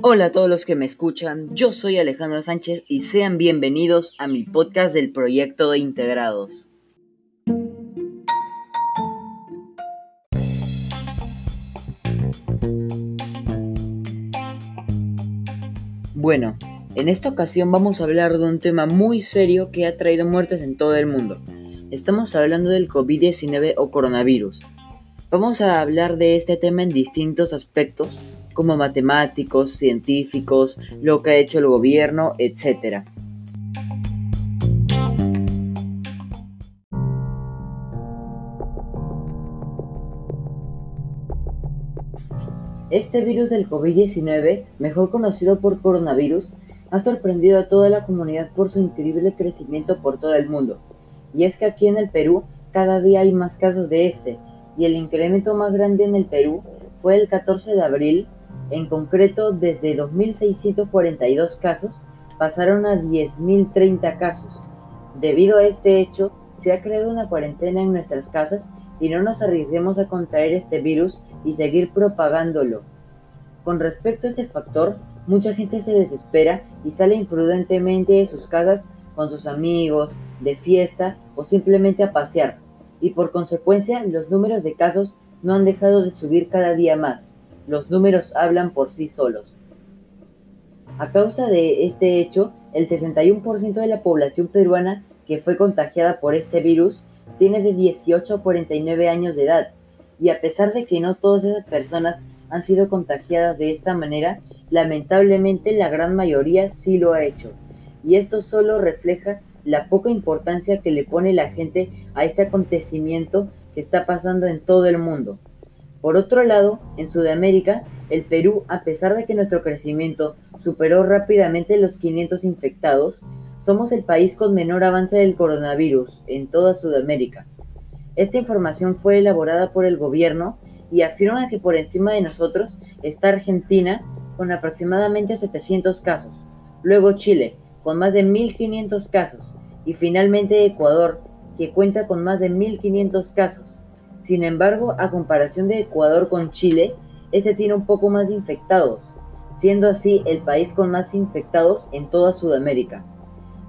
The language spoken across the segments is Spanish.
Hola a todos los que me escuchan, yo soy Alejandro Sánchez y sean bienvenidos a mi podcast del proyecto de integrados. Bueno, en esta ocasión vamos a hablar de un tema muy serio que ha traído muertes en todo el mundo. Estamos hablando del COVID-19 o coronavirus. Vamos a hablar de este tema en distintos aspectos como matemáticos, científicos, lo que ha hecho el gobierno, etc. Este virus del COVID-19, mejor conocido por coronavirus, ha sorprendido a toda la comunidad por su increíble crecimiento por todo el mundo. Y es que aquí en el Perú cada día hay más casos de este, y el incremento más grande en el Perú fue el 14 de abril en concreto, desde 2.642 casos pasaron a 10.030 casos. Debido a este hecho, se ha creado una cuarentena en nuestras casas y no nos arriesguemos a contraer este virus y seguir propagándolo. Con respecto a este factor, mucha gente se desespera y sale imprudentemente de sus casas con sus amigos, de fiesta o simplemente a pasear, y por consecuencia los números de casos no han dejado de subir cada día más. Los números hablan por sí solos. A causa de este hecho, el 61% de la población peruana que fue contagiada por este virus tiene de 18 a 49 años de edad, y a pesar de que no todas esas personas han sido contagiadas de esta manera, lamentablemente la gran mayoría sí lo ha hecho, y esto solo refleja la poca importancia que le pone la gente a este acontecimiento que está pasando en todo el mundo. Por otro lado, en Sudamérica, el Perú, a pesar de que nuestro crecimiento superó rápidamente los 500 infectados, somos el país con menor avance del coronavirus en toda Sudamérica. Esta información fue elaborada por el gobierno y afirma que por encima de nosotros está Argentina con aproximadamente 700 casos, luego Chile con más de 1.500 casos y finalmente Ecuador que cuenta con más de 1.500 casos. Sin embargo, a comparación de Ecuador con Chile, este tiene un poco más de infectados, siendo así el país con más infectados en toda Sudamérica.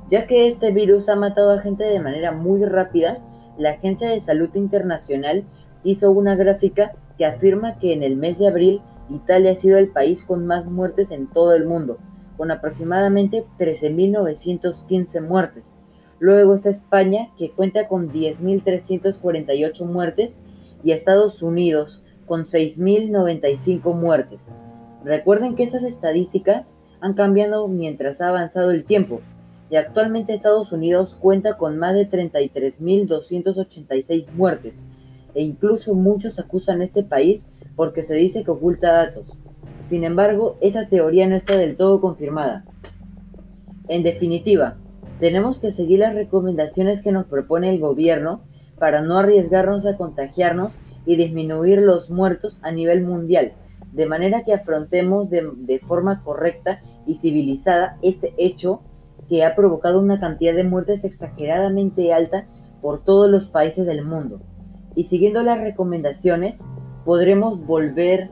Ya que este virus ha matado a gente de manera muy rápida, la Agencia de Salud Internacional hizo una gráfica que afirma que en el mes de abril Italia ha sido el país con más muertes en todo el mundo, con aproximadamente 13.915 muertes. Luego está España, que cuenta con 10.348 muertes, y Estados Unidos con 6.095 muertes. Recuerden que estas estadísticas han cambiado mientras ha avanzado el tiempo, y actualmente Estados Unidos cuenta con más de 33.286 muertes, e incluso muchos acusan a este país porque se dice que oculta datos. Sin embargo, esa teoría no está del todo confirmada. En definitiva, tenemos que seguir las recomendaciones que nos propone el gobierno para no arriesgarnos a contagiarnos y disminuir los muertos a nivel mundial, de manera que afrontemos de, forma correcta y civilizada este hecho que ha provocado una cantidad de muertes exageradamente alta por todos los países del mundo. Y siguiendo las recomendaciones, podremos volver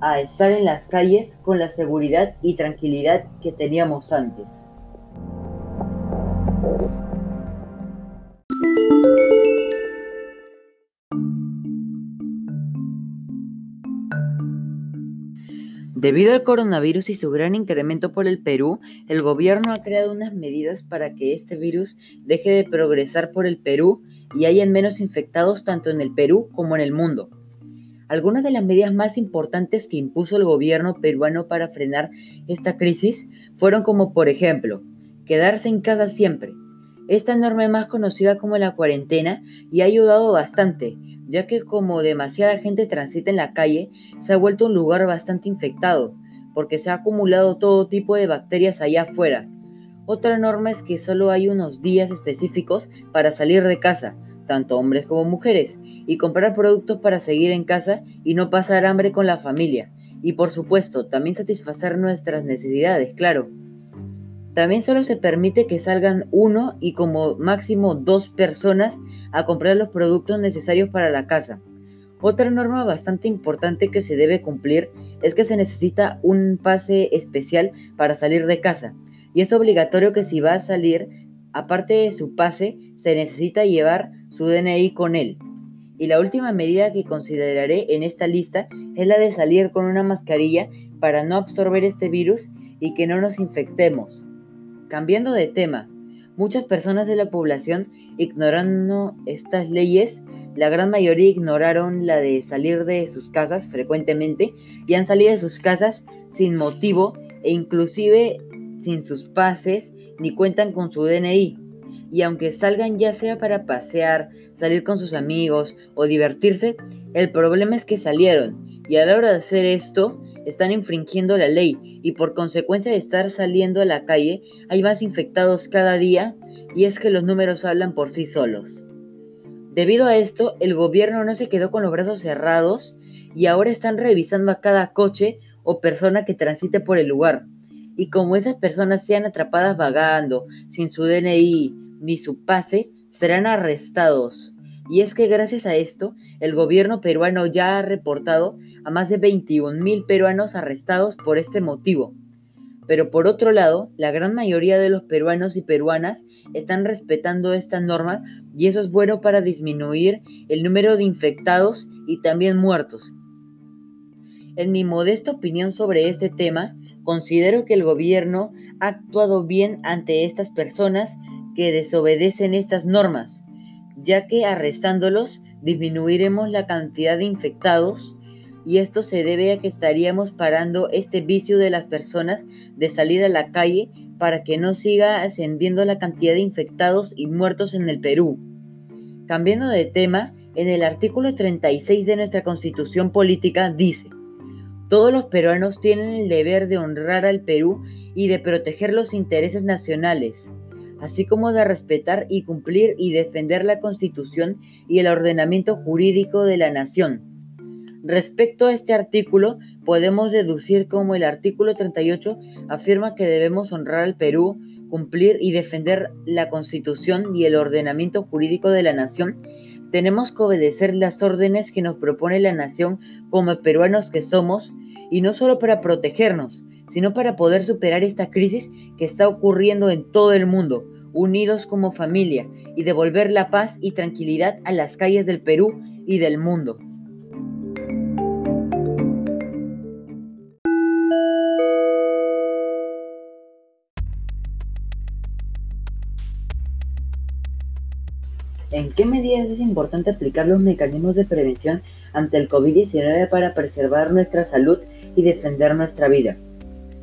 a estar en las calles con la seguridad y tranquilidad que teníamos antes. Debido al coronavirus y su gran incremento por el Perú, el gobierno ha creado unas medidas para que este virus deje de progresar por el Perú y hayan menos infectados tanto en el Perú como en el mundo. Algunas de las medidas más importantes que impuso el gobierno peruano para frenar esta crisis fueron como por ejemplo, quedarse en casa siempre. Esta norma es más conocida como la cuarentena y ha ayudado bastante, ya que como demasiada gente transita en la calle, se ha vuelto un lugar bastante infectado, porque se ha acumulado todo tipo de bacterias allá afuera. Otra norma es que solo hay unos días específicos para salir de casa, tanto hombres como mujeres, y comprar productos para seguir en casa y no pasar hambre con la familia. Y por supuesto, también satisfacer nuestras necesidades, claro. También solo se permite que salgan uno y como máximo dos personas a comprar los productos necesarios para la casa. Otra norma bastante importante que se debe cumplir es que se necesita un pase especial para salir de casa. Y es obligatorio que si va a salir, aparte de su pase, se necesita llevar su DNI con él. Y la última medida que consideraré en esta lista es la de salir con una mascarilla para no absorber este virus y que no nos infectemos. Cambiando de tema, muchas personas de la población ignorando estas leyes la gran mayoría ignoraron la de salir de sus casas frecuentemente y han salido de sus casas sin motivo e inclusive sin sus pases ni cuentan con su DNI. Y aunque salgan ya sea para pasear, salir con sus amigos o divertirse, el problema es que salieron y a la hora de hacer esto están infringiendo la ley y por consecuencia de estar saliendo a la calle hay más infectados cada día y es que los números hablan por sí solos. Debido a esto, el gobierno no se quedó con los brazos cerrados y ahora están revisando a cada coche o persona que transite por el lugar. Y como esas personas sean atrapadas vagando, sin su DNI ni su pase, serán arrestados. Y es que gracias a esto, el gobierno peruano ya ha reportado a más de 21 mil peruanos arrestados por este motivo. Pero por otro lado, la gran mayoría de los peruanos y peruanas están respetando esta norma y eso es bueno para disminuir el número de infectados y también muertos. En mi modesta opinión sobre este tema, considero que el gobierno ha actuado bien ante estas personas que desobedecen estas normas, ya que arrestándolos disminuiremos la cantidad de infectados y esto se debe a que estaríamos parando este vicio de las personas de salir a la calle para que no siga ascendiendo la cantidad de infectados y muertos en el Perú. Cambiando de tema, en el artículo 36 de nuestra constitución política dice, todos los peruanos tienen el deber de honrar al Perú y de proteger los intereses nacionales, así como de respetar y cumplir y defender la constitución y el ordenamiento jurídico de la nación. Respecto a este artículo, podemos deducir como el artículo 38 afirma que debemos honrar al Perú, cumplir y defender la Constitución y el ordenamiento jurídico de la nación, tenemos que obedecer las órdenes que nos propone la nación como peruanos que somos, y no solo para protegernos, sino para poder superar esta crisis que está ocurriendo en todo el mundo, unidos como familia, y devolver la paz y tranquilidad a las calles del Perú y del mundo. ¿En qué medidas es importante aplicar los mecanismos de prevención ante el COVID-19 para preservar nuestra salud y defender nuestra vida?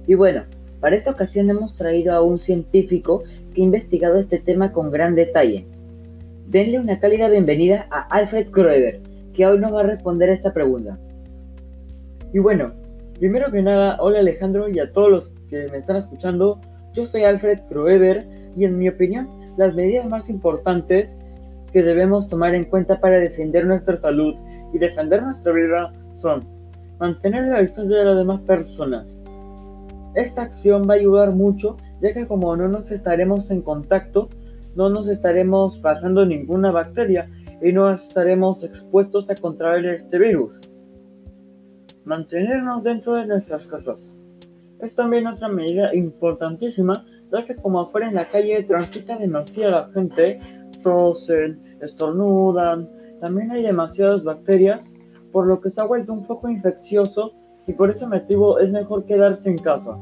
Y bueno, para esta ocasión hemos traído a un científico que ha investigado este tema con gran detalle. Denle una cálida bienvenida a Alfred Kroeber, que hoy nos va a responder a esta pregunta. Y bueno, primero que nada, hola Alejandro y a todos los que me están escuchando. Yo soy Alfred Kroeber y en mi opinión, las medidas más importantes que debemos tomar en cuenta para defender nuestra salud y defender nuestra vida son mantener la distancia de las demás personas. Esta acción va a ayudar mucho ya que como no nos estaremos en contacto, no nos estaremos pasando ninguna bacteria y no estaremos expuestos a contraer este virus. Mantenernos dentro de nuestras casas. Es también otra medida importantísima, ya que como afuera en la calle transita demasiada gente, tosen, estornudan, también hay demasiadas bacterias, por lo que se ha vuelto un poco infeccioso y por ese motivo es mejor quedarse en casa.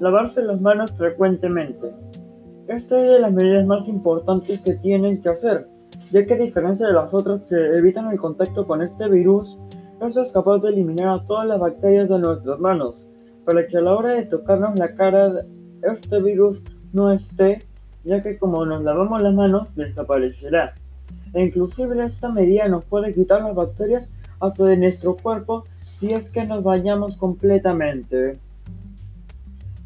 Lavarse las manos frecuentemente. Esta es de las medidas más importantes que tienen que hacer, ya que a diferencia de las otras que evitan el contacto con este virus, esto es capaz de eliminar a todas las bacterias de nuestras manos, para que a la hora de tocarnos la cara este virus no esté ya que como nos lavamos las manos desaparecerá. E inclusive esta medida nos puede quitar las bacterias hasta de nuestro cuerpo si es que nos bañamos completamente.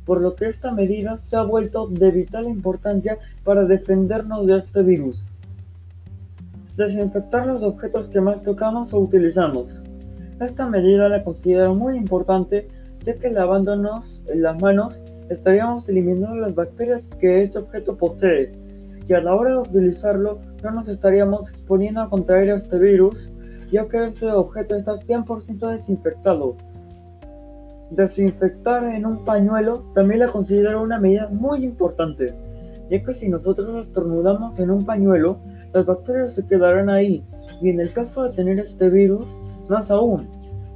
Por lo que esta medida se ha vuelto de vital importancia para defendernos de este virus. Desinfectar los objetos que más tocamos o utilizamos. Esta medida la considero muy importante ya que lavándonos las manos estaríamos eliminando las bacterias que este objeto posee, y a la hora de utilizarlo no nos estaríamos exponiendo a contraer este virus, ya que ese objeto está 100% desinfectado. Desinfectar en un pañuelo también la considero una medida muy importante, ya que si nosotros estornudamos en un pañuelo, las bacterias se quedarán ahí, y en el caso de tener este virus, más aún,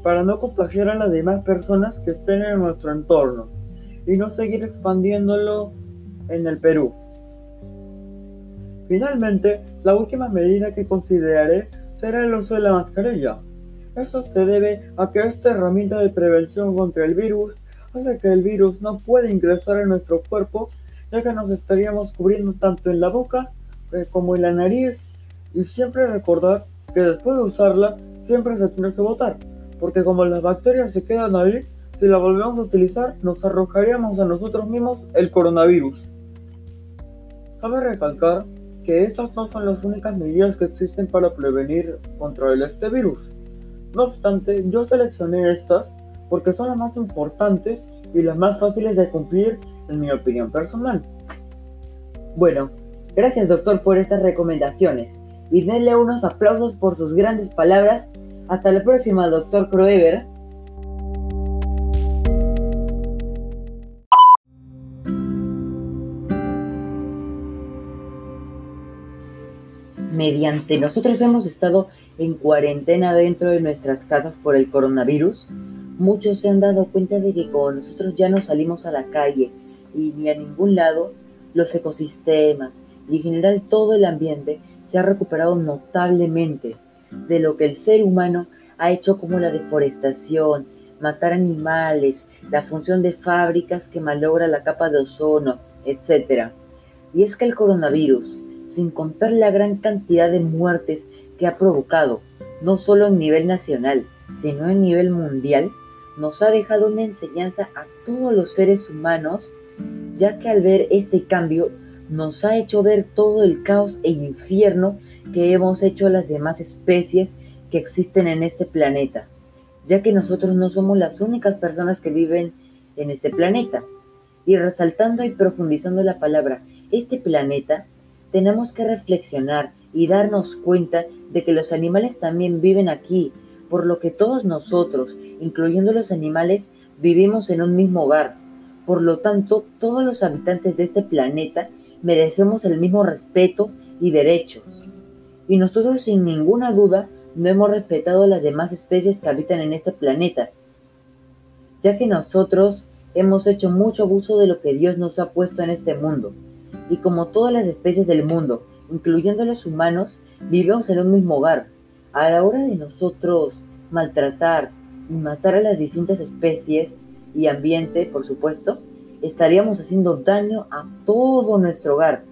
para no contagiar a las demás personas que estén en nuestro entorno, y no seguir expandiéndolo en el Perú. Finalmente, la última medida que consideraré será el uso de la mascarilla. Esto se debe a que esta herramienta de prevención contra el virus hace que el virus no pueda ingresar en nuestro cuerpo, ya que nos estaríamos cubriendo tanto en la boca eh, como en la nariz. Y siempre recordar que después de usarla, siempre se tiene que botar, porque como las bacterias se quedan ahí, si la volvemos a utilizar, nos arrojaríamos a nosotros mismos el coronavirus. Cabe recalcar que estas no son las únicas medidas que existen para prevenir contra este virus. No obstante, yo seleccioné estas porque son las más importantes y las más fáciles de cumplir en mi opinión personal. Bueno, gracias doctor por estas recomendaciones y denle unos aplausos por sus grandes palabras. Hasta la próxima, doctor Croever. Mediante nosotros hemos estado en cuarentena dentro de nuestras casas por el coronavirus, muchos se han dado cuenta de que como nosotros ya no salimos a la calle y ni a ningún lado, los ecosistemas y en general todo el ambiente se ha recuperado notablemente de lo que el ser humano ha hecho como la deforestación, matar animales, la función de fábricas que malogra la capa de ozono, etc. Y es que el coronavirus, sin contar la gran cantidad de muertes que ha provocado, no solo a nivel nacional, sino a nivel mundial, nos ha dejado una enseñanza a todos los seres humanos, ya que al ver este cambio nos ha hecho ver todo el caos e infierno que hemos hecho a las demás especies que existen en este planeta, ya que nosotros no somos las únicas personas que viven en este planeta. Y resaltando y profundizando la palabra este planeta, tenemos que reflexionar y darnos cuenta de que los animales también viven aquí, por lo que todos nosotros, incluyendo los animales, vivimos en un mismo hogar. Por lo tanto, todos los habitantes de este planeta merecemos el mismo respeto y derechos. Y nosotros sin ninguna duda no hemos respetado a las demás especies que habitan en este planeta, ya que nosotros hemos hecho mucho abuso de lo que Dios nos ha puesto en este mundo y como todas las especies del mundo, incluyendo los humanos, vivimos en un mismo hogar. A la hora de nosotros maltratar y matar a las distintas especies y ambiente, por supuesto, estaríamos haciendo daño a todo nuestro hogar.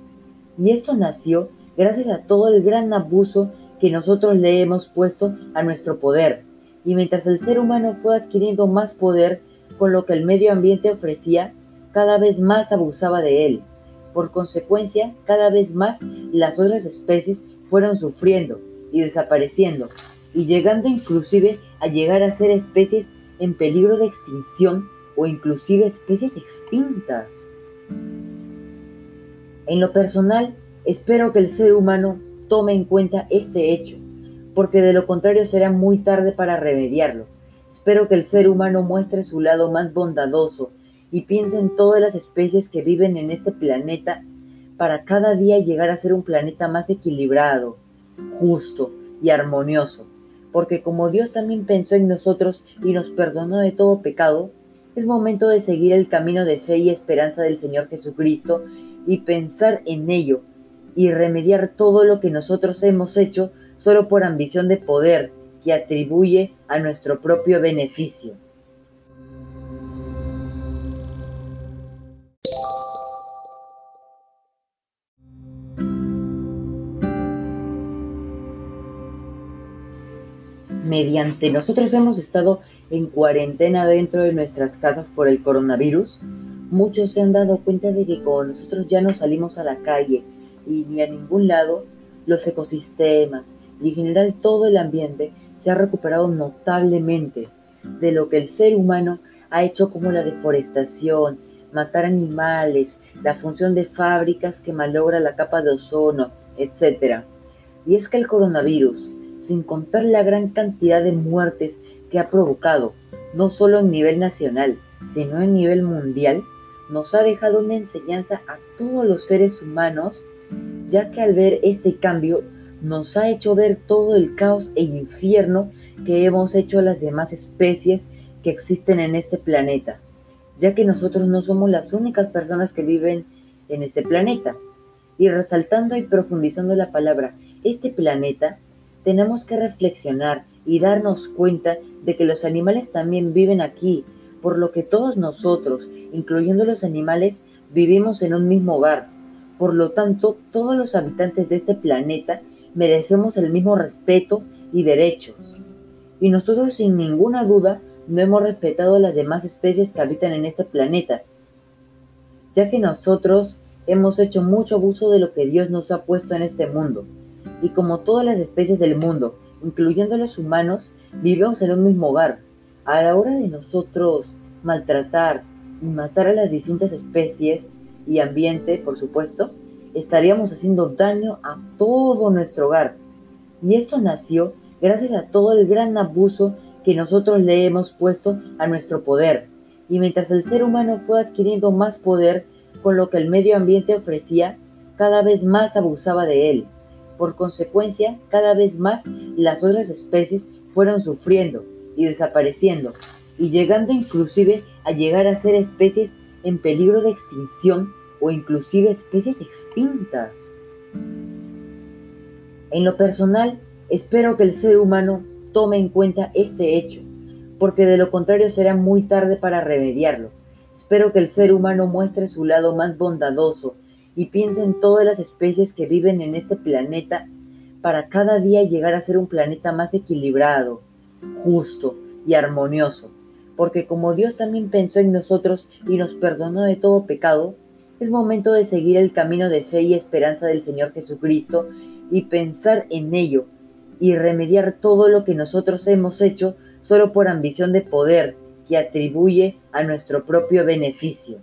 Y esto nació gracias a todo el gran abuso que nosotros le hemos puesto a nuestro poder. Y mientras el ser humano fue adquiriendo más poder con lo que el medio ambiente ofrecía, cada vez más abusaba de él. Por consecuencia, cada vez más las otras especies fueron sufriendo y desapareciendo, y llegando inclusive a llegar a ser especies en peligro de extinción o inclusive especies extintas. En lo personal, espero que el ser humano tome en cuenta este hecho, porque de lo contrario será muy tarde para remediarlo. Espero que el ser humano muestre su lado más bondadoso y piensa en todas las especies que viven en este planeta para cada día llegar a ser un planeta más equilibrado, justo y armonioso. Porque como Dios también pensó en nosotros y nos perdonó de todo pecado, es momento de seguir el camino de fe y esperanza del Señor Jesucristo y pensar en ello y remediar todo lo que nosotros hemos hecho solo por ambición de poder que atribuye a nuestro propio beneficio. Mediante nosotros hemos estado en cuarentena dentro de nuestras casas por el coronavirus, muchos se han dado cuenta de que como nosotros ya no salimos a la calle y ni a ningún lado, los ecosistemas y en general todo el ambiente se ha recuperado notablemente de lo que el ser humano ha hecho como la deforestación, matar animales, la función de fábricas que malogra la capa de ozono, etc. Y es que el coronavirus, sin contar la gran cantidad de muertes que ha provocado, no solo en nivel nacional, sino en nivel mundial, nos ha dejado una enseñanza a todos los seres humanos, ya que al ver este cambio nos ha hecho ver todo el caos e infierno que hemos hecho a las demás especies que existen en este planeta, ya que nosotros no somos las únicas personas que viven en este planeta. Y resaltando y profundizando la palabra este planeta, tenemos que reflexionar y darnos cuenta de que los animales también viven aquí, por lo que todos nosotros, incluyendo los animales, vivimos en un mismo hogar. Por lo tanto, todos los habitantes de este planeta merecemos el mismo respeto y derechos. Y nosotros sin ninguna duda no hemos respetado a las demás especies que habitan en este planeta, ya que nosotros hemos hecho mucho abuso de lo que Dios nos ha puesto en este mundo. Y como todas las especies del mundo, incluyendo los humanos, vivimos en un mismo hogar. A la hora de nosotros maltratar y matar a las distintas especies y ambiente, por supuesto, estaríamos haciendo daño a todo nuestro hogar. Y esto nació gracias a todo el gran abuso que nosotros le hemos puesto a nuestro poder. Y mientras el ser humano fue adquiriendo más poder con lo que el medio ambiente ofrecía, cada vez más abusaba de él. Por consecuencia, cada vez más las otras especies fueron sufriendo y desapareciendo, y llegando inclusive a llegar a ser especies en peligro de extinción o inclusive especies extintas. En lo personal, espero que el ser humano tome en cuenta este hecho, porque de lo contrario será muy tarde para remediarlo. Espero que el ser humano muestre su lado más bondadoso y piense en todas las especies que viven en este planeta para cada día llegar a ser un planeta más equilibrado, justo y armonioso, porque como Dios también pensó en nosotros y nos perdonó de todo pecado, es momento de seguir el camino de fe y esperanza del Señor Jesucristo y pensar en ello y remediar todo lo que nosotros hemos hecho solo por ambición de poder que atribuye a nuestro propio beneficio.